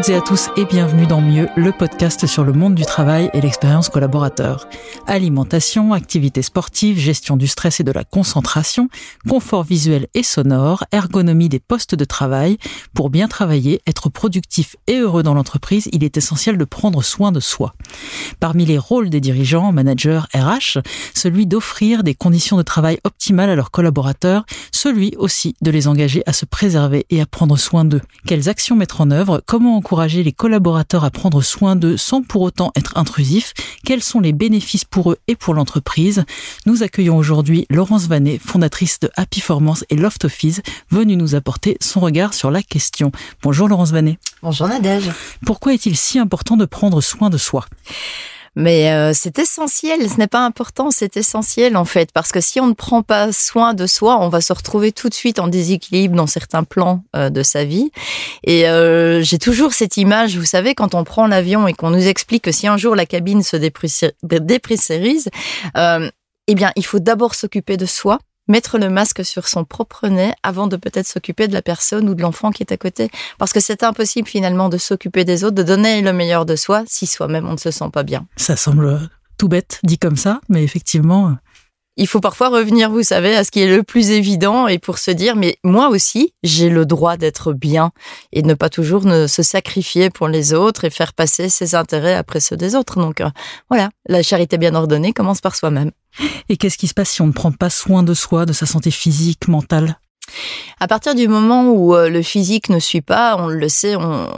toutes et à tous et bienvenue dans Mieux, le podcast sur le monde du travail et l'expérience collaborateur. Alimentation, activités sportives, gestion du stress et de la concentration, confort visuel et sonore, ergonomie des postes de travail. Pour bien travailler, être productif et heureux dans l'entreprise, il est essentiel de prendre soin de soi. Parmi les rôles des dirigeants, managers, RH, celui d'offrir des conditions de travail optimales à leurs collaborateurs, celui aussi de les engager à se préserver et à prendre soin d'eux. Quelles actions mettre en œuvre Comment encourager les collaborateurs à prendre soin d'eux sans pour autant être intrusifs Quels sont les bénéfices pour eux et pour l'entreprise? Nous accueillons aujourd'hui Laurence Vanet, fondatrice de Happy Formance et Loft Office, venue nous apporter son regard sur la question. Bonjour Laurence Vanet. Bonjour Nadège. Pourquoi est-il si important de prendre soin de soi? Mais euh, c'est essentiel, ce n'est pas important, c'est essentiel en fait, parce que si on ne prend pas soin de soi, on va se retrouver tout de suite en déséquilibre dans certains plans euh, de sa vie. Et euh, j'ai toujours cette image, vous savez, quand on prend l'avion et qu'on nous explique que si un jour la cabine se dépressurise, eh bien, il faut d'abord s'occuper de soi mettre le masque sur son propre nez avant de peut-être s'occuper de la personne ou de l'enfant qui est à côté. Parce que c'est impossible finalement de s'occuper des autres, de donner le meilleur de soi si soi-même on ne se sent pas bien. Ça semble tout bête dit comme ça, mais effectivement, il faut parfois revenir, vous savez, à ce qui est le plus évident et pour se dire, mais moi aussi, j'ai le droit d'être bien et ne pas toujours se sacrifier pour les autres et faire passer ses intérêts après ceux des autres. Donc euh, voilà, la charité bien ordonnée commence par soi-même. Et qu'est-ce qui se passe si on ne prend pas soin de soi, de sa santé physique, mentale? À partir du moment où euh, le physique ne suit pas, on le sait,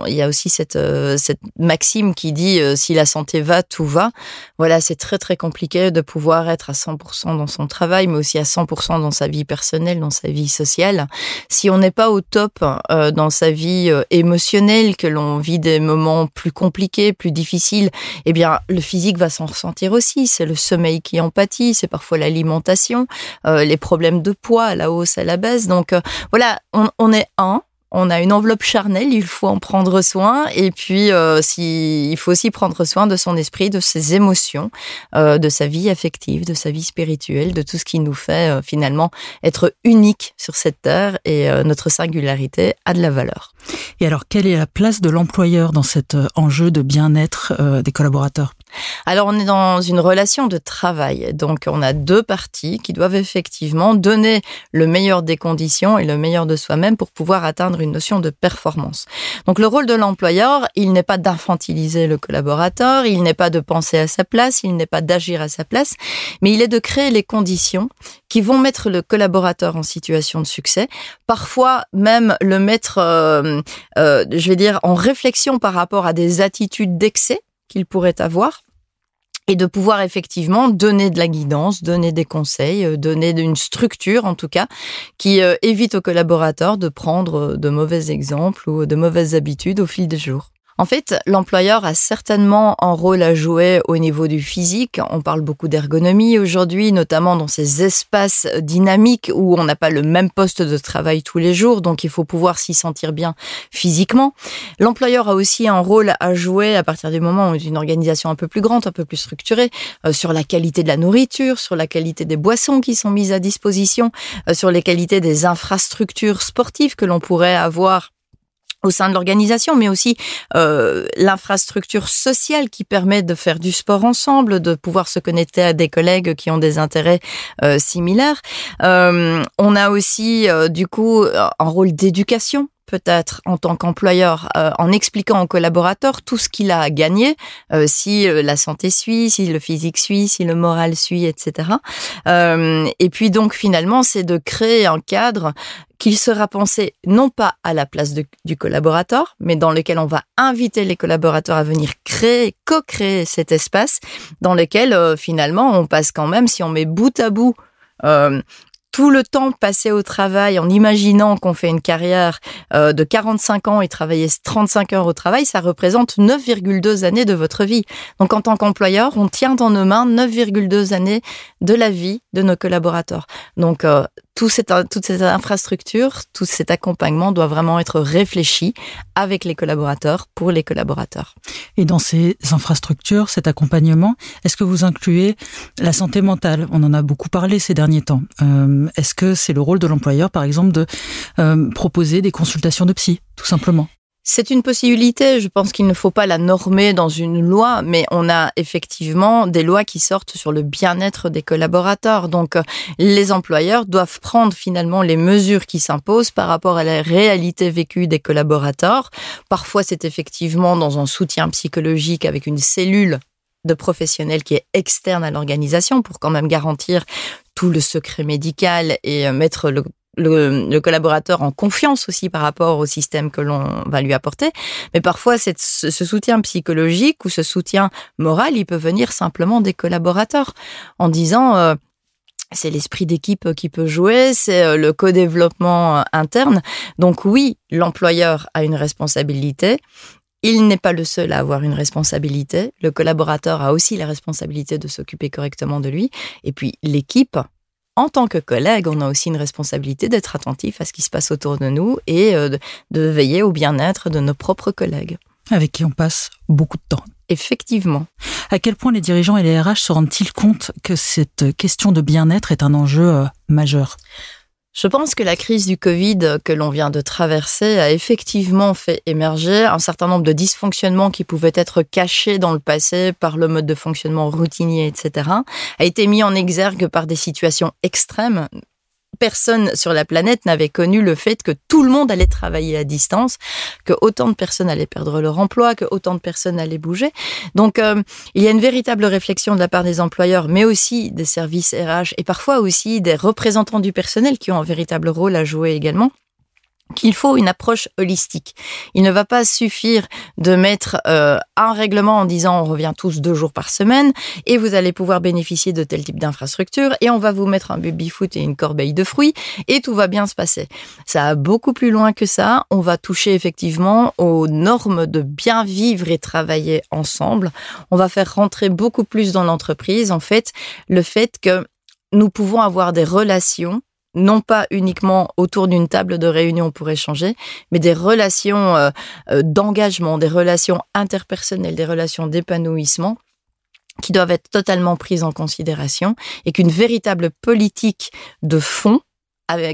il y a aussi cette, euh, cette maxime qui dit euh, si la santé va, tout va. Voilà, c'est très très compliqué de pouvoir être à 100% dans son travail, mais aussi à 100% dans sa vie personnelle, dans sa vie sociale. Si on n'est pas au top dans sa vie émotionnelle, que l'on vit des moments plus compliqués, plus difficiles, eh bien le physique va s'en ressentir aussi. C'est le sommeil qui empathie, c'est parfois l'alimentation, les problèmes de poids à la hausse, à la baisse. Donc donc euh, voilà, on, est un, on a une enveloppe charnelle, il faut en prendre soin. Et puis, euh, il faut aussi prendre soin de son esprit, de ses émotions, euh, de sa vie affective, de sa vie spirituelle, de tout ce qui nous fait finalement être unique sur cette terre. Et notre singularité a de la valeur. Et alors, quelle est la place de l'employeur dans cet enjeu de bien-être des collaborateurs? Alors on est dans une relation de travail, donc on a deux parties qui doivent effectivement donner le meilleur des conditions et le meilleur de soi-même pour pouvoir atteindre une notion de performance. Donc le rôle de l'employeur, il n'est pas d'infantiliser le collaborateur, il n'est pas de penser à sa place, il n'est pas d'agir à sa place, mais il est de créer les conditions qui vont mettre le collaborateur en situation de succès, parfois même le mettre, euh, euh, je vais dire, en réflexion par rapport à des attitudes d'excès qu'il pourrait avoir et de pouvoir effectivement donner de la guidance, donner des conseils, euh, donner une structure en tout cas qui euh, évite aux collaborateurs de prendre euh, de mauvais exemples ou de mauvaises habitudes au fil des jours. En fait, l'employeur a certainement un rôle à jouer au niveau du physique. On parle beaucoup d'ergonomie aujourd'hui, notamment dans ces espaces dynamiques où on n'a pas le même poste de travail tous les jours, donc il faut pouvoir s'y sentir bien physiquement. L'employeur a aussi un rôle à jouer à partir du moment où une organisation un peu plus grande, un peu plus structurée, euh, sur la qualité de la nourriture, sur la qualité des boissons qui sont mises à disposition, euh, sur les qualités des infrastructures sportives que l'on pourrait avoir au sein de l'organisation, mais aussi euh, l'infrastructure sociale qui permet de faire du sport ensemble, de pouvoir se connecter à des collègues qui ont des intérêts euh, similaires. Euh, on a aussi du coup un rôle d'éducation peut-être en tant qu'employeur en expliquant aux collaborateurs tout ce qu'il a à gagner, si la santé suit, si le physique suit, si le moral suit, etc. et puis donc finalement, c'est de créer un cadre qu'il sera pensé non pas à la place du collaborateur, mais dans lequel on va inviter les collaborateurs à venir créer, co-créer cet espace dans lequel euh, finalement on passe quand même, si on met bout à bout euh, tout le temps passé au travail en imaginant qu'on fait une carrière euh, de 45 ans et travailler 35 heures au travail, ça représente 9,2 années de votre vie. Donc en tant qu'employeur, on tient dans nos mains 9,2 années de la vie de nos collaborateurs. Donc euh, tout cette, toute cette infrastructure, tout cet accompagnement doit vraiment être réfléchi avec les collaborateurs, pour les collaborateurs. Et dans ces infrastructures, cet accompagnement, est-ce que vous incluez la santé mentale? On en a beaucoup parlé ces derniers temps. Euh, est-ce que c'est le rôle de l'employeur, par exemple, de euh, proposer des consultations de psy, tout simplement? C'est une possibilité. Je pense qu'il ne faut pas la normer dans une loi, mais on a effectivement des lois qui sortent sur le bien-être des collaborateurs. Donc, les employeurs doivent prendre finalement les mesures qui s'imposent par rapport à la réalité vécue des collaborateurs. Parfois, c'est effectivement dans un soutien psychologique avec une cellule de professionnels qui est externe à l'organisation pour quand même garantir tout le secret médical et euh, mettre le le, collaborateur en confiance aussi par rapport au système que l'on va lui apporter. Mais parfois, cette, ce, soutien psychologique ou ce soutien moral, il peut venir simplement des collaborateurs en disant euh, c'est l'esprit d'équipe qui peut jouer, c'est euh, le co-développement euh, interne. Donc oui, l'employeur a une responsabilité. Il n'est pas le seul à avoir une responsabilité. Le collaborateur a aussi la responsabilité de s'occuper correctement de lui. Et puis l'équipe en tant que collègue, on a aussi une responsabilité d'être attentif à ce qui se passe autour de nous et euh, de veiller au bien-être de nos propres collègues. Avec qui on passe beaucoup de temps. Effectivement. À quel point les dirigeants et les RH se rendent-ils compte que cette question de bien-être est un enjeu euh, majeur? Je pense que la crise du Covid que l'on vient de traverser a effectivement fait émerger un certain nombre de dysfonctionnements qui pouvaient être cachés dans le passé par le mode de fonctionnement routinier, etc., a été mis en exergue par des situations extrêmes, personne sur la planète n'avait connu le fait que tout le monde allait travailler à distance, que autant de personnes allaient perdre leur emploi, que autant de personnes allaient bouger. Donc, euh, il y a une véritable réflexion de la part des employeurs, mais aussi des services RH et parfois aussi des représentants du personnel qui ont un véritable rôle à jouer également qu'il faut une approche holistique. Il ne va pas suffire de mettre euh, un règlement en disant on revient tous deux jours par semaine et vous allez pouvoir bénéficier de tel type d'infrastructure et on va vous mettre un baby-foot et une corbeille de fruits et tout va bien se passer. Ça va beaucoup plus loin que ça. On va toucher effectivement aux normes de bien vivre et travailler ensemble. On va faire rentrer beaucoup plus dans l'entreprise en fait le fait que nous pouvons avoir des relations non pas uniquement autour d'une table de réunion pour échanger, mais des relations euh, euh, d'engagement, des relations interpersonnelles, des relations d'épanouissement qui doivent être totalement prises en considération et qu'une véritable politique de fond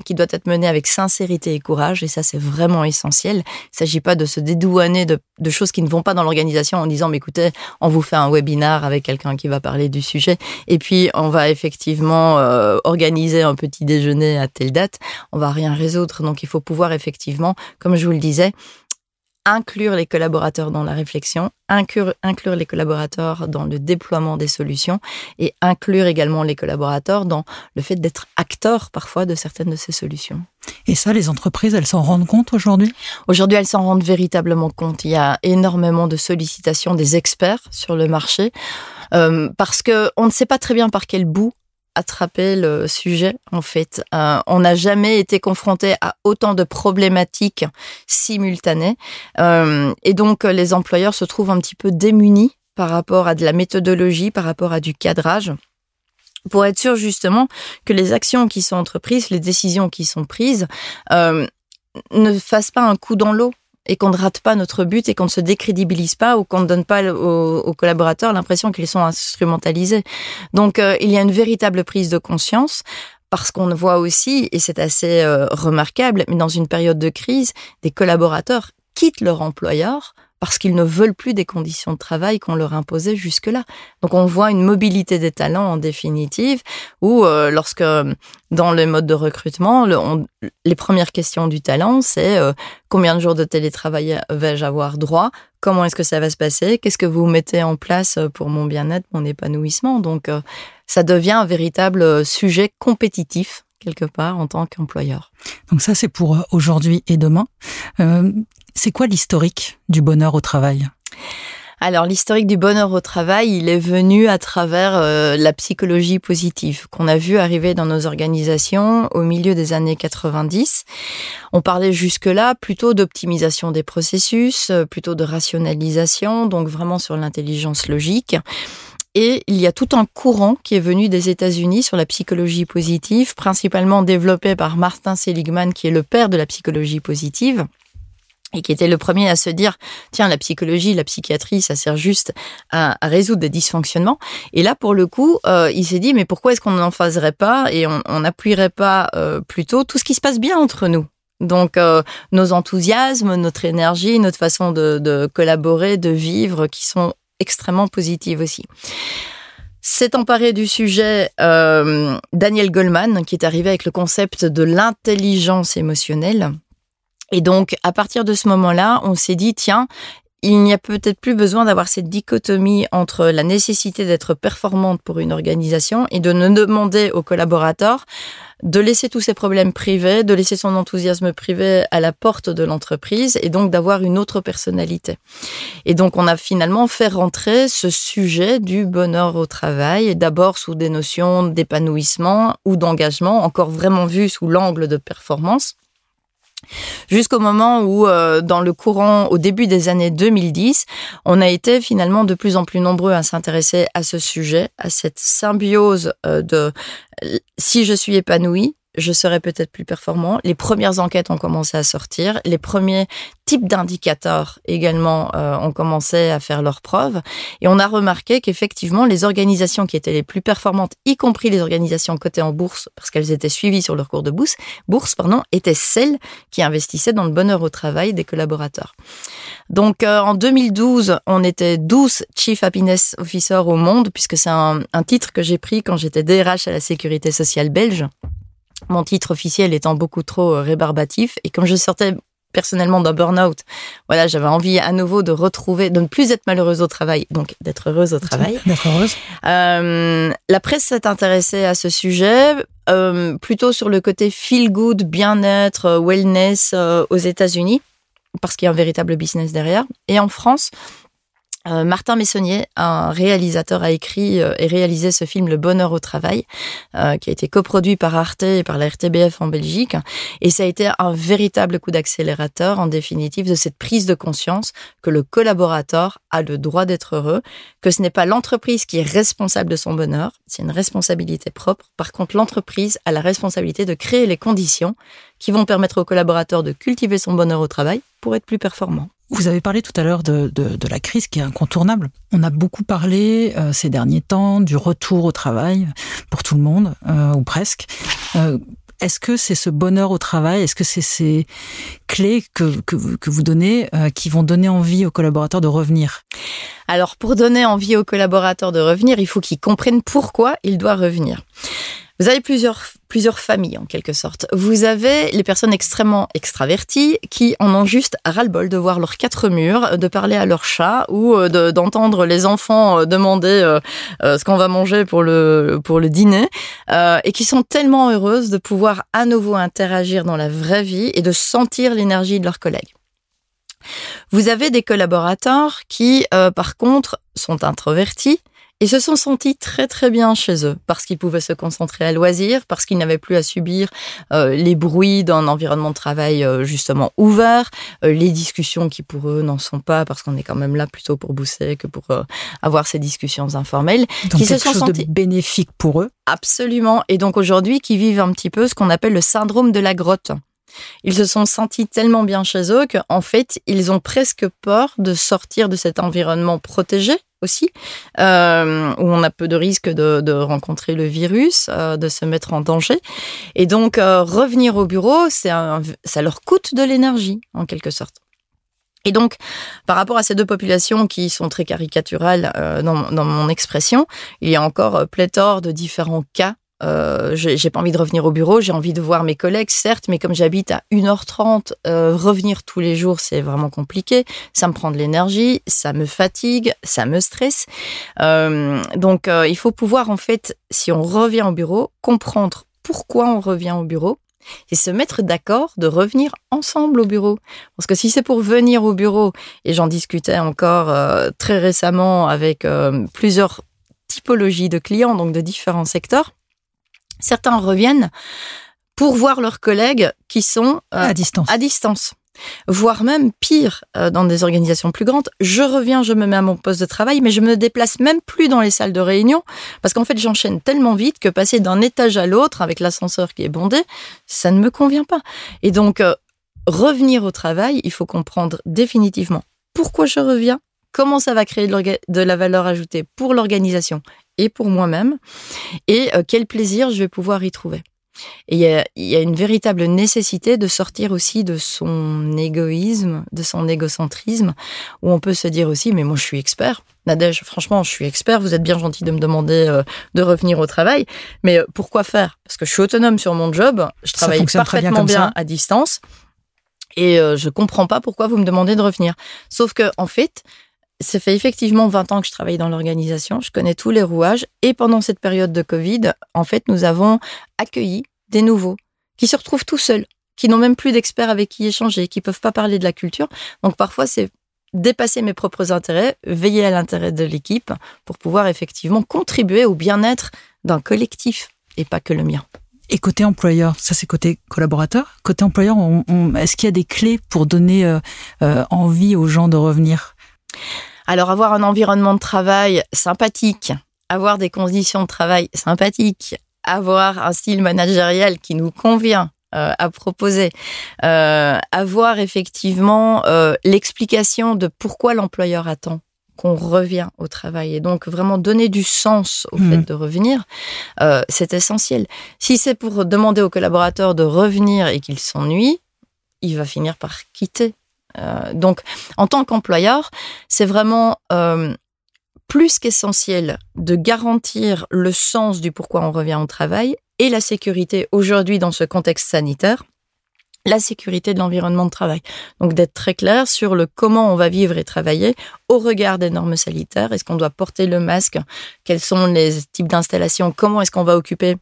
qui doit être menée avec sincérité et courage, et ça c'est vraiment essentiel. Il ne s'agit pas de se dédouaner de, choses qui ne vont pas dans l'organisation en disant, mais écoutez, on vous fait un webinar avec quelqu'un qui va parler du sujet, et puis on va effectivement euh, organiser un petit déjeuner à telle date. On va rien résoudre, donc il faut pouvoir effectivement, comme je vous le disais, inclure les collaborateurs dans la réflexion, inclure, inclure, les collaborateurs dans le déploiement des solutions et inclure également les collaborateurs dans le fait d'être acteurs parfois de certaines de ces solutions. Et ça, les entreprises, elles s'en rendent compte aujourd'hui? Aujourd'hui, elles s'en rendent véritablement compte. Il y a énormément de sollicitations des experts sur le marché. Euh, parce que on ne sait pas très bien par quel bout attraper le sujet en fait. Euh, on n'a jamais été confronté à autant de problématiques simultanées euh, et donc les employeurs se trouvent un petit peu démunis par rapport à de la méthodologie, par rapport à du cadrage pour être sûr justement que les actions qui sont entreprises, les décisions qui sont prises, euh, ne fassent pas un coup dans l'eau et qu'on ne rate pas notre but et qu'on ne se décrédibilise pas ou qu'on ne donne pas aux, collaborateurs l'impression qu'ils sont instrumentalisés. Donc euh, il y a une véritable prise de conscience parce qu'on voit aussi, et c'est assez euh, remarquable, mais dans une période de crise, des collaborateurs quittent leur employeur parce qu'ils ne veulent plus des conditions de travail qu'on leur imposait jusque-là. Donc on voit une mobilité des talents en définitive, où euh, lorsque dans le mode de recrutement, les premières questions du talent, c'est euh, combien de jours de télétravail vais-je avoir droit? Comment est-ce que ça va se passer? Qu'est-ce que vous mettez en place pour mon bien-être, mon épanouissement? Donc euh, ça devient un véritable sujet compétitif quelque part en tant qu'employeur. Donc ça, c'est pour aujourd'hui et demain. Euh, c'est quoi l'historique du bonheur au travail? Alors l'historique du bonheur au travail, il est venu à travers euh, la psychologie positive qu'on a vu arriver dans nos organisations au milieu des années 90. On parlait jusque-là plutôt d'optimisation des processus, euh, plutôt de rationalisation, donc vraiment sur l'intelligence logique. Et il y a tout un courant qui est venu des États-Unis sur la psychologie positive, principalement développé par Martin Seligman, qui est le père de la psychologie positive et qui était le premier à se dire tiens la psychologie la psychiatrie ça sert juste à, résoudre des dysfonctionnements et là pour le coup euh, il s'est dit mais pourquoi est-ce qu'on n'en faserait pas et on n'appuierait pas euh, plutôt tout ce qui se passe bien entre nous? Donc euh, nos enthousiasmes, notre énergie, notre façon de, de, collaborer, de vivre, qui sont extrêmement positives aussi. S'est emparé du sujet euh, Daniel Goleman, qui est arrivé avec le concept de l'intelligence émotionnelle. Et donc, à partir de ce moment-là, on s'est dit, tiens, il n'y a peut-être plus besoin d'avoir cette dichotomie entre la nécessité d'être performante pour une organisation et de ne demander aux collaborateurs de laisser tous ses problèmes privés, de laisser son enthousiasme privé à la porte de l'entreprise et donc d'avoir une autre personnalité. Et donc on a finalement fait rentrer ce sujet du bonheur au travail, d'abord sous des notions d'épanouissement ou d'engagement, encore vraiment vu sous l'angle de performance Jusqu'au moment où, euh, dans le courant, au début des années 2010, on a été finalement de plus en plus nombreux à s'intéresser à ce sujet, à cette symbiose euh, de si je suis épanoui, je serai peut-être plus performant. Les premières enquêtes ont commencé à sortir, les premiers types d'indicateurs également euh, ont commencé à faire leurs preuves, et on a remarqué qu'effectivement les organisations qui étaient les plus performantes, y compris les organisations cotées en bourse, parce qu'elles étaient suivies sur leur cours de bourse, bourse pardon, étaient celles qui investissaient dans le bonheur au travail des collaborateurs. Donc euh, en 2012, on était 12 Chief Happiness Officers au monde, puisque c'est un, un titre que j'ai pris quand j'étais DRH à la Sécurité sociale belge mon titre officiel étant beaucoup trop euh, rébarbatif. Et comme je sortais personnellement d'un burn-out, voilà, j'avais envie à nouveau de retrouver, de ne plus être malheureuse au travail, donc d'être heureuse au travail. D'être heureuse. Euh, la presse s'est intéressée à ce sujet, euh, plutôt sur le côté feel good, bien-être, euh, wellness aux États-Unis, parce qu'il y a un véritable business derrière. Et en France, euh, Martin Messonnier, un réalisateur, a écrit euh, et réalisé ce film Le Bonheur au travail, euh, qui a été coproduit par Arte et par la RTBF en Belgique. Et ça a été un véritable coup d'accélérateur, en définitive, de cette prise de conscience que le collaborateur a le droit d'être heureux, que ce n'est pas l'entreprise qui est responsable de son bonheur, c'est une responsabilité propre. Par contre, l'entreprise a la responsabilité de créer les conditions qui vont permettre au collaborateur de cultiver son bonheur au travail pour être plus performant. Vous avez parlé tout à l'heure de, de, la crise qui est incontournable. On a beaucoup parlé euh, ces derniers temps du retour au travail pour tout le monde, euh, ou presque. Euh, est-ce que c'est ce bonheur au travail, est-ce que c'est ces clés que, que, vous donnez qui vont donner envie aux collaborateurs de revenir? Alors pour donner envie aux collaborateurs de revenir, il faut qu'ils comprennent pourquoi ils doivent revenir. Vous avez plusieurs, plusieurs familles en quelque sorte. Vous avez les personnes extrêmement extraverties qui en ont juste ras-le-bol de voir leurs quatre murs, de parler à leur chat ou euh, d'entendre les enfants euh, demander euh, ce qu'on va manger pour le, pour le dîner et qui sont tellement heureuses de pouvoir à nouveau interagir dans la vraie vie et de sentir l'énergie de leurs collègues. Vous avez des collaborateurs qui, par contre, sont introvertis, ils se sont sentis très très bien chez eux parce qu'ils pouvaient se concentrer à loisir, parce qu'ils n'avaient plus à subir euh, les bruits d'un environnement de travail euh, justement ouvert, euh, les discussions qui pour eux n'en sont pas parce qu'on est quand même là plutôt pour bousser que pour avoir ces discussions informelles. Donc qui se sont chose sentis... de bénéfique pour eux. Absolument. Et donc aujourd'hui, qui vivent un petit peu ce qu'on appelle le syndrome de la grotte. Ils se sont sentis tellement bien chez eux qu'en fait, ils ont presque peur de sortir de cet environnement protégé aussi, euh, où on a peu de risques de, rencontrer le virus, euh, de se mettre en danger. Et donc, euh, revenir au bureau, c'est ça leur coûte de l'énergie, en quelque sorte. Et donc, par rapport à ces deux populations qui sont très caricaturales dans, dans, mon expression, il y a encore pléthore de différents cas euh, j'ai pas envie de revenir au bureau, j'ai envie de voir mes collègues, certes, mais comme j'habite à 1h30, euh, revenir tous les jours, c'est vraiment compliqué. Ça me prend de l'énergie, ça me fatigue, ça me stresse. Euh, donc, euh, il faut pouvoir, en fait, si on revient au bureau, comprendre pourquoi on revient au bureau et se mettre d'accord de revenir ensemble au bureau. Parce que si c'est pour venir au bureau, et j'en discutais encore très récemment avec plusieurs typologies de clients, donc de différents secteurs, Certains reviennent pour voir leurs collègues qui sont euh, à distance. À distance. Voire même pire, euh, dans des organisations plus grandes, je reviens, je me mets à mon poste de travail, mais je me déplace même plus dans les salles de réunion, parce qu'en fait j'enchaîne tellement vite que passer d'un étage à l'autre avec l'ascenseur qui est bondé, ça ne me convient pas. Et donc, euh, revenir au travail, il faut comprendre définitivement pourquoi je reviens, comment ça va créer de la valeur ajoutée pour l'organisation et pour moi-même, et euh, quel plaisir je vais pouvoir y trouver. Et il y, a, une véritable nécessité de sortir aussi de son égoïsme, de son égocentrisme, où on peut se dire aussi, mais moi je suis expert. Nadège, franchement, je suis expert. Vous êtes bien gentil de me demander euh, de revenir au travail, mais euh, pourquoi faire? Parce que je suis autonome sur mon job, je travaille parfaitement bien, à distance, et euh, je comprends pas pourquoi vous me demandez de revenir. Sauf que en fait, ça fait effectivement 20 ans que je travaille dans l'organisation, je connais tous les rouages et pendant cette période de Covid, en fait, nous avons accueilli des nouveaux qui se retrouvent tout seuls, qui n'ont même plus d'experts avec qui échanger, qui peuvent pas parler de la culture. Donc parfois, c'est dépasser mes propres intérêts, veiller à l'intérêt de l'équipe pour pouvoir effectivement contribuer au bien-être d'un collectif et pas que le mien. Et côté employeur, ça c'est côté collaborateur. Côté employeur, est-ce qu'il y a des clés pour donner euh, euh, envie aux gens de revenir? Alors avoir un environnement de travail sympathique, avoir des conditions de travail sympathiques, avoir un style managérial qui nous convient euh, à proposer, euh, avoir effectivement euh, l'explication de pourquoi l'employeur attend qu'on revient au travail et donc vraiment donner du sens au fait mmh. de revenir, c'est essentiel. Si c'est pour demander aux collaborateurs de revenir et qu'ils s'ennuient, il va finir par quitter donc, en tant qu'employeur, c'est vraiment euh, plus qu'essentiel de garantir le sens du pourquoi on revient au travail et la sécurité aujourd'hui dans ce contexte sanitaire la sécurité de l'environnement de travail. Donc d'être très clair sur le comment on va vivre et travailler au regard des normes sanitaires. Est-ce qu'on doit porter le masque? Quels sont les types d'installations? Comment est-ce qu'on va occuper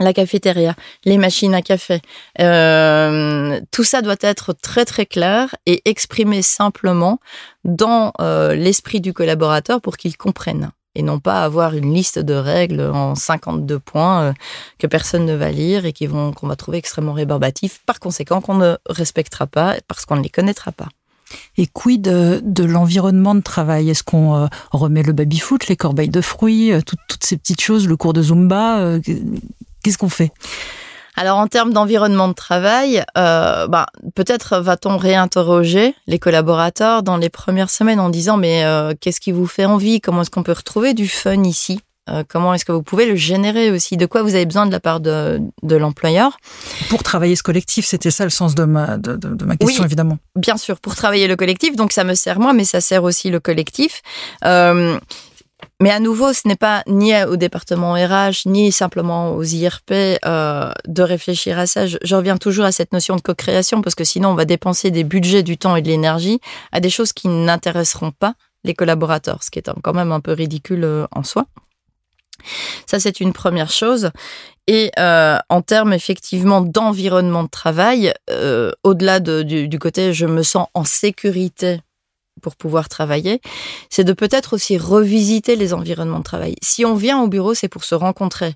la cafétéria, les machines à café. Euh, tout ça doit être très très clair et exprimé simplement dans euh, l'esprit du collaborateur pour qu'il comprenne et non pas avoir une liste de règles en 52 points euh, que personne ne va lire et qui vont qu'on va trouver extrêmement rébarbatifs, par conséquent qu'on ne respectera pas parce qu'on ne les connaîtra pas. Et quid de, de l'environnement de travail? Est-ce qu'on remet le baby-foot, les corbeilles de fruits, toutes, toutes, ces petites choses, le cours de Zumba Qu'est-ce qu'on fait? Alors en termes d'environnement de travail, euh, bah, peut-être va-t-on réinterroger les collaborateurs dans les premières semaines en disant mais euh, qu'est-ce qui vous fait envie? Comment est-ce qu'on peut retrouver du fun ici? Euh, Comment est-ce que vous pouvez le générer aussi? De quoi vous avez besoin de la part de, l'employeur? Pour travailler ce collectif, c'était ça le sens de ma, de, ma question évidemment. Bien sûr, pour travailler le collectif, donc ça me sert moi, mais ça sert aussi le collectif. Mais à nouveau, ce n'est pas ni au département RH, ni simplement aux IRP euh, de réfléchir à ça. Je, reviens toujours à cette notion de co-création parce que sinon, on va dépenser des budgets, du temps et de l'énergie à des choses qui n'intéresseront pas les collaborateurs, ce qui est quand même un peu ridicule euh, en soi. Ça, c'est une première chose. Et euh, en termes effectivement d'environnement de travail, euh, au-delà du, côté je me sens en sécurité pour pouvoir travailler, c'est de peut-être aussi revisiter les environnements de travail. Si on vient au bureau, c'est pour se rencontrer.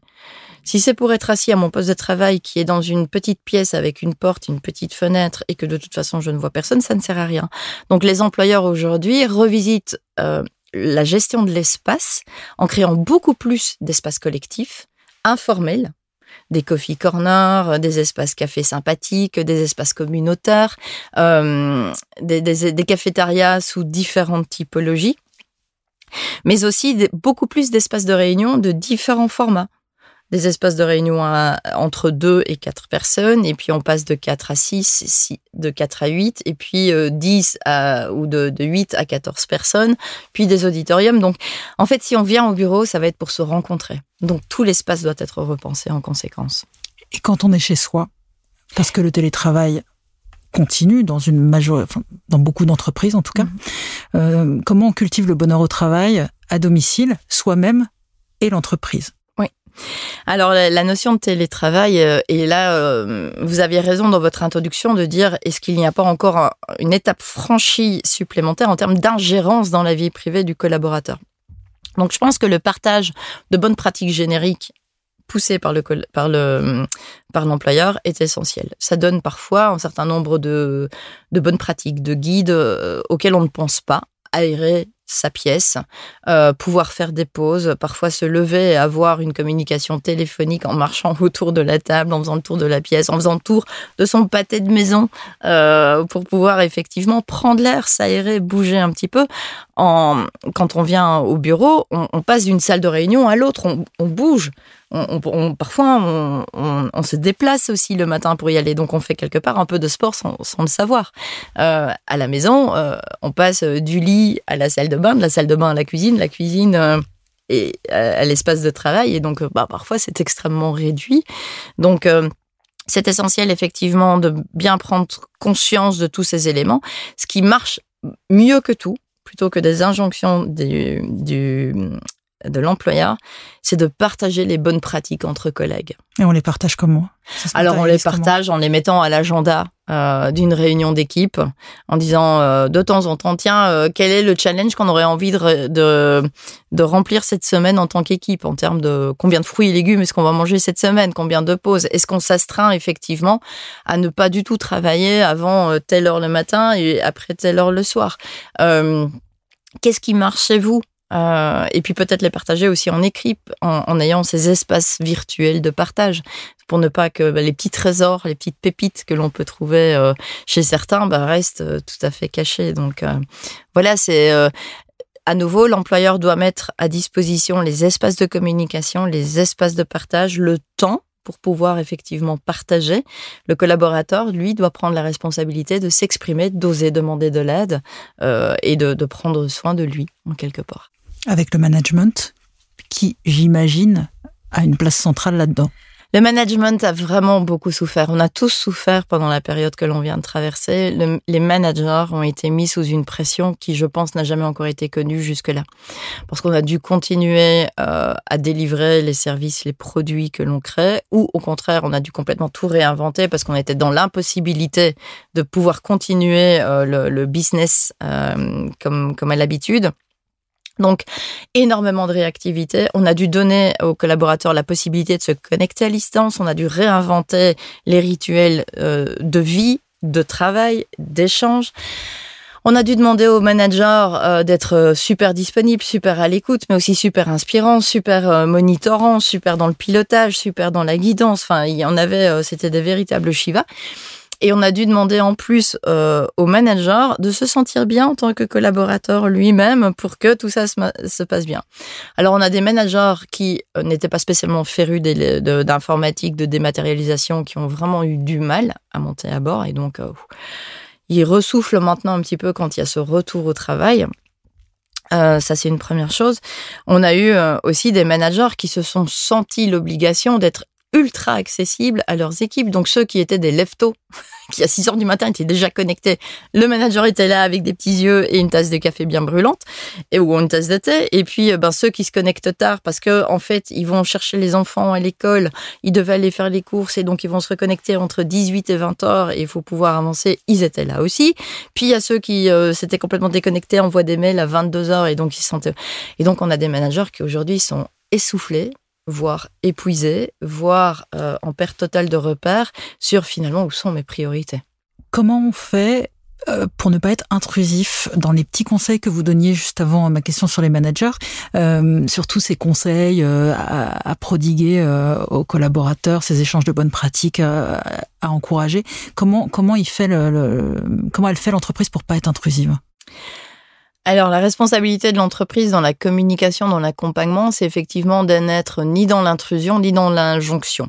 Si c'est pour être assis à mon poste de travail qui est dans une petite pièce avec une porte, une petite fenêtre et que de toute façon je ne vois personne, ça ne sert à rien. Donc les employeurs aujourd'hui revisitent euh, la gestion de l'espace en créant beaucoup plus d'espaces collectifs, informels, des coffee corners, des espaces cafés sympathiques, des espaces communautaires, euh, des, des, cafétérias sous différentes typologies, mais aussi beaucoup plus d'espaces de réunion de différents formats des espaces de réunion entre 2 et 4 personnes, et puis on passe de 4 à 6, de 4 à 8, et puis 10 euh, à, ou de, de 8 à 14 personnes, puis des auditoriums. Donc, en fait, si on vient au bureau, ça va être pour se rencontrer. Donc, tout l'espace doit être repensé en conséquence. Et quand on est chez soi, parce que le télétravail continue une dans beaucoup d'entreprises en tout cas, mm-hmm. euh, comment on cultive le bonheur au travail à domicile, soi-même et l'entreprise? Alors la notion de télétravail, euh, et là, euh, vous aviez raison dans votre introduction de dire est-ce qu'il n'y a pas encore une étape franchie supplémentaire en termes d'ingérence dans la vie privée du collaborateur? Donc je pense que le partage de bonnes pratiques génériques poussées par le par le par l'employeur est essentiel. Ça donne parfois un certain nombre de de bonnes pratiques, de guides euh, auxquels on ne pense pas, aérer sa pièce, euh, pouvoir faire des pauses, parfois se lever et avoir une communication téléphonique en marchant autour de la table, en faisant le tour de la pièce, en faisant le tour de son pâté de maison euh, pour pouvoir effectivement prendre l'air, s'aérer, bouger un petit peu. En, quand on vient au bureau, on, passe d'une salle de réunion à l'autre, on, bouge on, parfois, on, se déplace aussi le matin pour y aller. Donc, on fait quelque part un peu de sport sans, le savoir. Euh, à la maison, euh, on passe du lit à la salle de bain, de la salle de bain à la cuisine, la cuisine et à l'espace de travail. Et donc, bah, parfois, c'est extrêmement réduit. Donc, c'est essentiel effectivement de bien prendre conscience de tous ces éléments. Ce qui marche mieux que tout, plutôt que des injonctions du, de l'employeur, c'est de partager les bonnes pratiques entre collègues. Et on les partage comment Alors on les partage en les mettant à l'agenda euh, d'une réunion d'équipe, en disant euh, de temps en temps, tiens, euh, quel est le challenge qu'on aurait envie de, de, remplir cette semaine en tant qu'équipe, en termes de combien de fruits et légumes est-ce qu'on va manger cette semaine, combien de pauses, est-ce qu'on s'astreint effectivement à ne pas du tout travailler avant telle heure le matin et après telle heure le soir? Qu'est-ce qui marche chez vous? Euh, et puis peut-être les partager aussi en équipe, en, ayant ces espaces virtuels de partage, pour ne pas que bah, les petits trésors, les petites pépites que l'on peut trouver euh, chez certains bah, restent euh, tout à fait cachés. Donc voilà, c'est à nouveau, l'employeur doit mettre à disposition les espaces de communication, les espaces de partage, le temps pour pouvoir effectivement partager. Le collaborateur, lui, doit prendre la responsabilité de s'exprimer, d'oser demander de l'aide et de, de, prendre soin de lui, en quelque part avec le management, qui, j'imagine, a une place centrale là-dedans. Le management a vraiment beaucoup souffert. On a tous souffert pendant la période que l'on vient de traverser. les managers ont été mis sous une pression qui, je pense, n'a jamais encore été connue jusque-là. Parce qu'on a dû continuer euh, à délivrer les services, les produits que l'on crée, ou au contraire, on a dû complètement tout réinventer parce qu'on était dans l'impossibilité de pouvoir continuer euh, le, business euh, comme, comme à l'habitude. Donc, énormément de réactivité. On a dû donner aux collaborateurs la possibilité de se connecter à distance. On a dû réinventer les rituels euh, de vie, de travail, d'échange. On a dû demander aux managers euh, d'être euh, super disponibles, super à l'écoute, mais aussi super inspirants, super monitorants, super dans le pilotage, super dans la guidance. Enfin, il y en avait, c'était des véritables Shiva. Et on a dû demander en plus euh, au manager de se sentir bien en tant que collaborateur lui-même pour que tout ça se, passe bien. Alors on a des managers qui euh, n'étaient pas spécialement férus d'informatique, de dématérialisation, qui ont vraiment eu du mal à monter à bord et donc euh, ils ressoufflent maintenant un petit peu quand il y a ce retour au travail. Euh, ça, c'est une première chose. On a eu aussi des managers qui se sont sentis l'obligation d'être ultra accessibles à leurs équipes. Donc ceux qui étaient des leftos, qui à 6 heures du matin étaient déjà connectés, le manager était là avec des petits yeux et une tasse de café bien brûlante, et ou une tasse de thé. Et puis euh, ben ceux qui se connectent tard parce que en fait ils vont chercher les enfants à l'école, ils devaient aller faire les courses et donc ils vont se reconnecter entre 18 et 20 heures et il faut pouvoir avancer. Ils étaient là aussi. Puis il y a ceux qui euh, s'étaient complètement déconnectés, envoient des mails à 22 heures et donc ils sont et donc on a des managers qui aujourd'hui sont essoufflés, voire épuisé, voire euh, en perte totale de repères sur finalement où sont mes priorités. Comment on fait euh, pour ne pas être intrusif dans les petits conseils que vous donniez juste avant ma question sur les managers, euh, surtout ces conseils à, prodiguer aux collaborateurs, ces échanges de bonnes pratiques à, encourager. Comment comment il fait comment elle fait l'entreprise pour pas être intrusive? Alors, la responsabilité de l'entreprise dans la communication, dans l'accompagnement, c'est effectivement de n'être ni dans l'intrusion, ni dans l'injonction.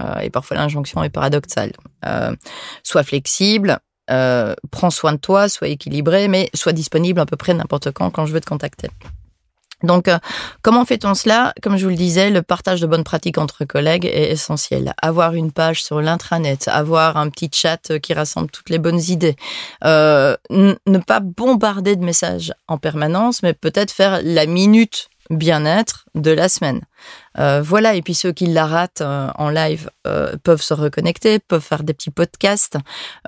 Euh, et parfois, l'injonction est paradoxale. Euh, sois flexible, euh, prends soin de toi, sois équilibré, mais sois disponible à peu près n'importe quand quand je veux te contacter. Donc, euh, comment fait-on cela? Comme je vous le disais, le partage de bonnes pratiques entre collègues est essentiel. Avoir une page sur l'intranet, avoir un petit chat qui rassemble toutes les bonnes idées, euh, ne pas bombarder de messages en permanence, mais peut-être faire la minute bien-être de la semaine. Euh, voilà, et puis ceux qui la ratent euh, en live euh, peuvent se reconnecter, peuvent faire des petits podcasts,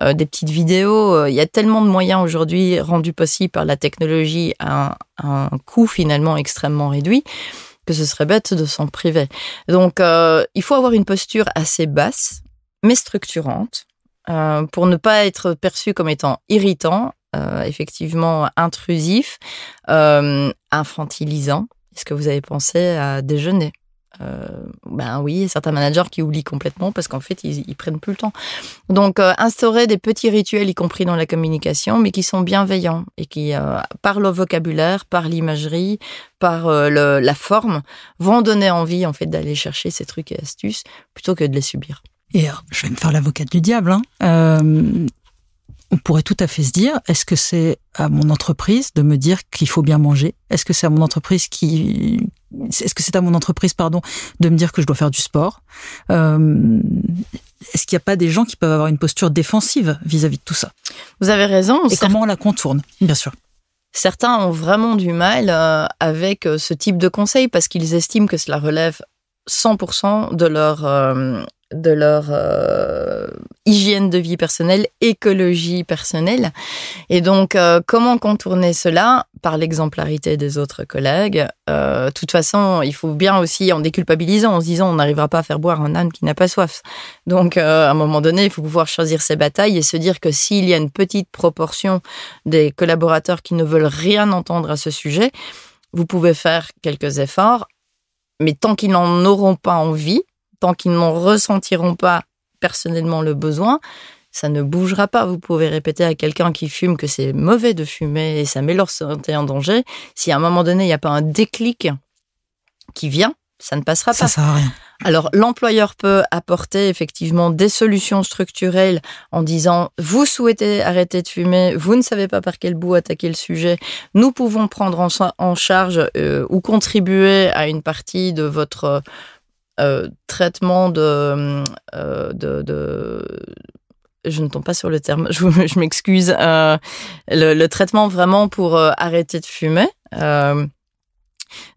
des petites vidéos. Il y a tellement de moyens aujourd'hui rendus possibles par la technologie à un, coût finalement extrêmement réduit que ce serait bête de s'en priver. Donc, il faut avoir une posture assez basse, mais structurante, pour ne pas être perçu comme étant irritant, effectivement intrusif, infantilisant est-ce que vous avez pensé à déjeuner euh, ben oui, certains managers qui oublient complètement parce qu'en fait, ils, ils, prennent plus le temps. Donc, euh, instaurer des petits rituels, y compris dans la communication, mais qui sont bienveillants et qui, euh, par le vocabulaire, par l'imagerie, par la forme, vont donner envie en fait d'aller chercher ces trucs et astuces plutôt que de les subir. Et je vais me faire l'avocate du diable. Hein. On pourrait tout à fait se dire, est-ce que c'est à mon entreprise de me dire qu'il faut bien manger? Est-ce que c'est à mon entreprise qui, est-ce que c'est à mon entreprise, pardon, de me dire que je dois faire du sport? Euh, Est-ce qu'il n'y a pas des gens qui peuvent avoir une posture défensive vis-à-vis -vis de tout ça? Vous avez raison. Et comment on la contourne, bien sûr. Certains ont vraiment du mal euh, avec euh, ce type de conseil parce qu'ils estiment que cela relève 100% de leur euh, de leur euh, hygiène de vie personnelle, écologie personnelle. Et donc, euh, comment contourner cela? Par l'exemplarité des autres collègues. Euh, de toute façon, il faut bien aussi, en déculpabilisant, en se disant, on n'arrivera pas à faire boire un âne qui n'a pas soif. Donc, à un moment donné, il faut pouvoir choisir ses batailles et se dire que s'il y a une petite proportion des collaborateurs qui ne veulent rien entendre à ce sujet, vous pouvez faire quelques efforts, mais tant qu'ils n'en auront pas envie, tant qu'ils n'en ressentiront pas personnellement le besoin, ça ne bougera pas. Vous pouvez répéter à quelqu'un qui fume que c'est mauvais de fumer et ça met leur santé en danger. Si à un moment donné, il n'y a pas un déclic qui vient, ça ne passera Ça pas. sert à rien. Alors, l'employeur peut apporter effectivement des solutions structurelles en disant, vous souhaitez arrêter de fumer, vous ne savez pas par quel bout attaquer le sujet, nous pouvons prendre en, en charge euh, ou contribuer à une partie de votre euh, traitement de, euh, de, de, je ne tombe pas sur le terme, je, m'excuse, euh, le, le, traitement vraiment pour arrêter de fumer.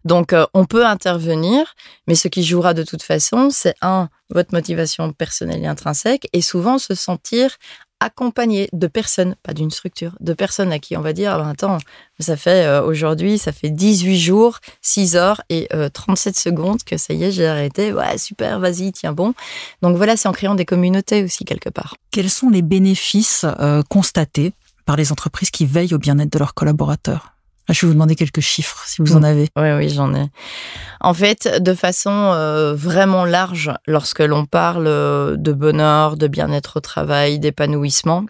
Donc, on peut intervenir, mais ce qui jouera de toute façon, c'est un, votre motivation personnelle et intrinsèque, et souvent se sentir accompagné de personnes, pas d'une structure, de personnes à qui on va dire, ben attends, ça fait euh, aujourd'hui, ça fait 18 jours, 6 heures et euh, 37 secondes que ça y est, j'ai arrêté. Ouais, super, vas-y, tiens bon. Donc voilà, c'est en créant des communautés aussi quelque part. Quels sont les bénéfices euh, constatés par les entreprises qui veillent au bien-être de leurs collaborateurs? Je vais vous demander quelques chiffres si vous en avez. Oui, oui, j'en ai. En fait, de façon euh, vraiment large, lorsque l'on parle de bonheur, de bien-être au travail, d'épanouissement,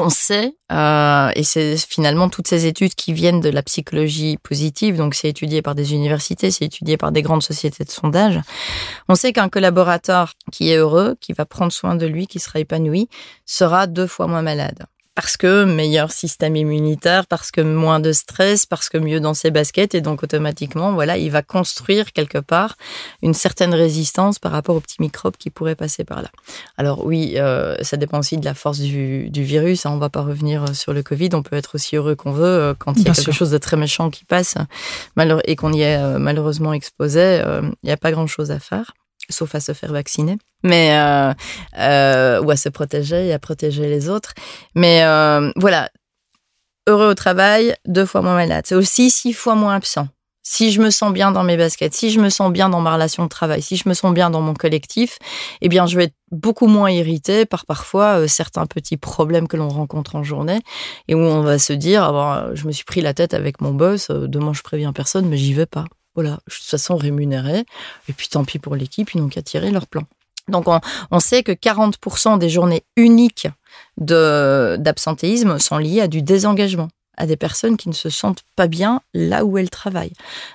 on sait, euh, et c'est finalement toutes ces études qui viennent de la psychologie positive, donc c'est étudié par des universités, c'est étudié par des grandes sociétés de sondage, on sait qu'un collaborateur qui est heureux, qui va prendre soin de lui, qui sera épanoui, sera deux fois moins malade parce que meilleur système immunitaire, parce que moins de stress, parce que mieux dans ses baskets et donc automatiquement, voilà, il va construire quelque part une certaine résistance par rapport aux petits microbes qui pourraient passer par là. Alors oui, euh, ça dépend aussi de la force du, du virus. Hein, on va pas revenir sur le Covid. On peut être aussi heureux qu'on veut euh, quand il y a Bien quelque sûr. chose de très méchant qui passe et qu'on y est euh, malheureusement exposé. Il n'y a pas grand chose à faire sauf à se faire vacciner, mais euh, euh, ou à se protéger et à protéger les autres. Mais euh, voilà, heureux au travail, deux fois moins malade. C'est aussi six fois moins absent. Si je me sens bien dans mes baskets, si je me sens bien dans ma relation de travail, si je me sens bien dans mon collectif, eh bien, je vais être beaucoup moins irritée par parfois euh, certains petits problèmes que l'on rencontre en journée et où on va se dire, ah bon, je me suis pris la tête avec mon boss, euh, demain je préviens personne, mais j'y vais pas voilà, de toute façon rémunérés. Et puis tant pis pour l'équipe, ils n'ont qu'à tirer leur plan. Donc on, sait que 40% des journées uniques d'absentéisme sont liées à du désengagement à des personnes qui ne se sentent pas bien là où elles travaillent.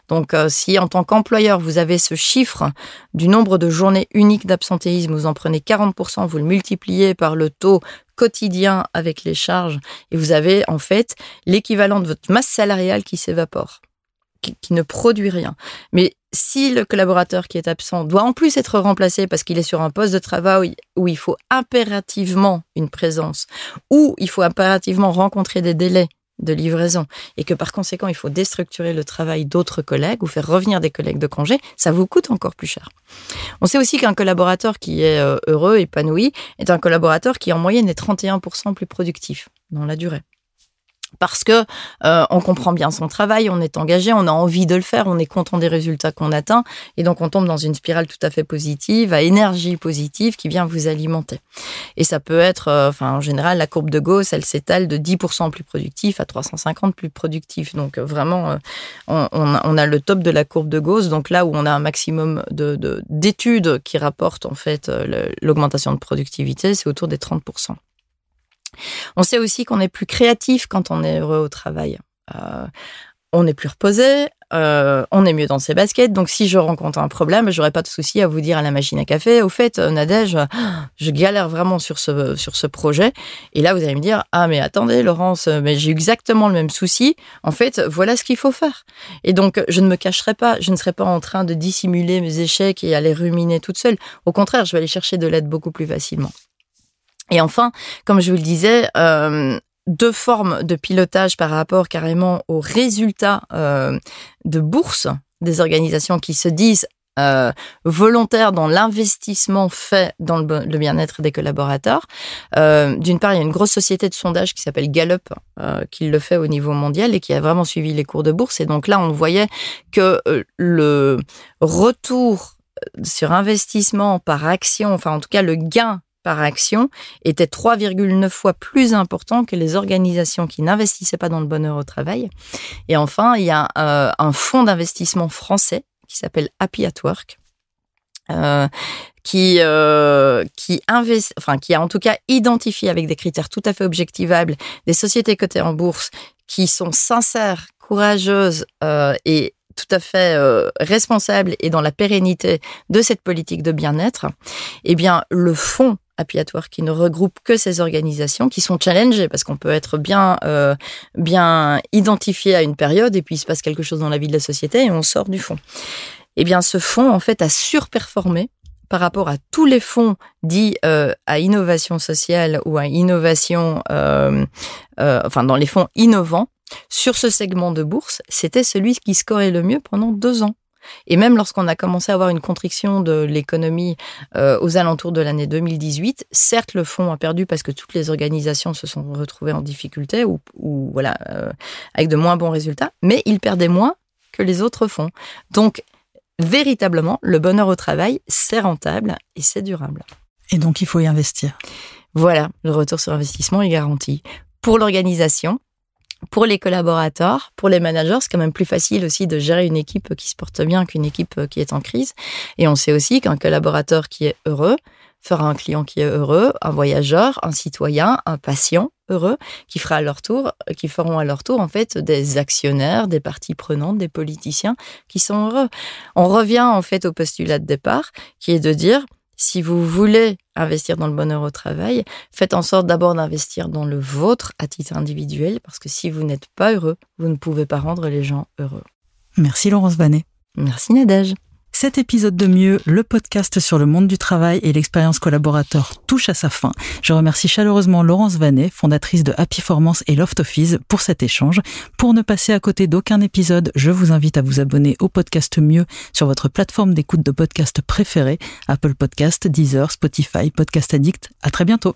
Donc euh, si en tant qu'employeur, vous avez ce chiffre du nombre de journées uniques d'absentéisme, vous en prenez 40%, vous le multipliez par le taux quotidien avec les charges, et vous avez en fait l'équivalent de votre masse salariale qui s'évapore qui, ne produit rien. Mais si le collaborateur qui est absent doit en plus être remplacé parce qu'il est sur un poste de travail où il faut impérativement une présence, où il faut impérativement rencontrer des délais de livraison et que par conséquent il faut déstructurer le travail d'autres collègues ou faire revenir des collègues de congé, ça vous coûte encore plus cher. On sait aussi qu'un collaborateur qui est heureux, épanoui, est un collaborateur qui en moyenne est 31% plus productif dans la durée. Parce que euh, on comprend bien son travail, on est engagé, on a envie de le faire, on est content des résultats qu'on atteint, et donc on tombe dans une spirale tout à fait positive, à énergie positive qui vient vous alimenter. Et ça peut être, euh, enfin en général, la courbe de Gauss, elle s'étale de 10% plus productif à 350 plus productif. Donc euh, vraiment, on, on, a le top de la courbe de Gauss, donc là où on a un maximum de d'études qui rapportent en fait l'augmentation de productivité, c'est autour des 30%. On sait aussi qu'on est plus créatif quand on est heureux au travail. Euh, on est plus reposé, euh, on est mieux dans ses baskets. Donc, si je rencontre un problème, j'aurais pas de souci à vous dire à la machine à café. Au fait, euh, Nadège, je galère vraiment sur ce sur ce projet. Et là, vous allez me dire ah mais attendez, Laurence, mais j'ai exactement le même souci. En fait, voilà ce qu'il faut faire. Et donc, je ne me cacherai pas. Je ne serai pas en train de dissimuler mes échecs et aller ruminer toute seule. Au contraire, je vais aller chercher de l'aide beaucoup plus facilement. Et enfin, comme je vous le disais, euh, deux formes de pilotage par rapport carrément aux résultats euh, de bourse des organisations qui se disent euh, volontaires dans l'investissement fait dans le, bien-être des collaborateurs. D'une part, il y a une grosse société de sondage qui s'appelle Gallup, qui le fait au niveau mondial et qui a vraiment suivi les cours de bourse. Et donc là, on voyait que le retour sur investissement par action, enfin en tout cas le gain par action était 3,9 fois plus important que les organisations qui n'investissaient pas dans le bonheur au travail. Et enfin, il y a euh, un fonds d'investissement français qui s'appelle Happy at Work. Euh, qui euh, qui invest, enfin qui a en tout cas identifié avec des critères tout à fait objectivables des sociétés cotées en bourse qui sont sincères, courageuses et tout à fait responsables et dans la pérennité de cette politique de bien-être, eh bien le fonds Work qui ne regroupe que ces organisations qui sont challengées parce qu'on peut être bien euh, bien identifié à une période et puis il se passe quelque chose dans la vie de la société et on sort du fond. Eh bien, ce fonds en fait a surperformé par rapport à tous les fonds dits euh, à innovation sociale ou à innovation, euh, enfin dans les fonds innovants sur ce segment de bourse, c'était celui qui scorait le mieux pendant deux ans. Et même lorsqu'on a commencé à avoir une contrition de l'économie euh, aux alentours de l'année 2018, certes le fonds a perdu parce que toutes les organisations se sont retrouvées en difficulté ou, voilà euh, avec de moins bons résultats, mais il perdait moins que les autres fonds. Donc véritablement, le bonheur au travail, c'est rentable et c'est durable. Et donc il faut y investir. Voilà, le retour sur investissement est garanti pour l'organisation, pour les collaborateurs, pour les managers, c'est quand même plus facile aussi de gérer une équipe qui se porte bien qu'une équipe qui est en crise. Et on sait aussi qu'un collaborateur qui est heureux fera un client qui est heureux, un voyageur, un citoyen, un patient heureux, qui fera à leur tour, qui feront à leur tour en fait des actionnaires, des parties prenantes, des politiciens qui sont heureux. On revient en fait au postulat de départ, qui est de dire si vous voulez investir dans le bonheur au travail, faites en sorte d'abord d'investir dans le vôtre à titre individuel, parce que si vous n'êtes pas heureux, vous ne pouvez pas rendre les gens heureux. Merci Laurence Vanet. Merci Nadège. Cet épisode de Mieux, le podcast sur le monde du travail et l'expérience collaborateur touche à sa fin. Je remercie chaleureusement Laurence Vanet, fondatrice de Happy Formance et Loft Office, pour cet échange. Pour ne passer à côté d'aucun épisode, je vous invite à vous abonner au podcast Mieux sur votre plateforme d'écoute de podcast préférée, Apple Podcast, Deezer, Spotify, Podcast Addict. À très bientôt.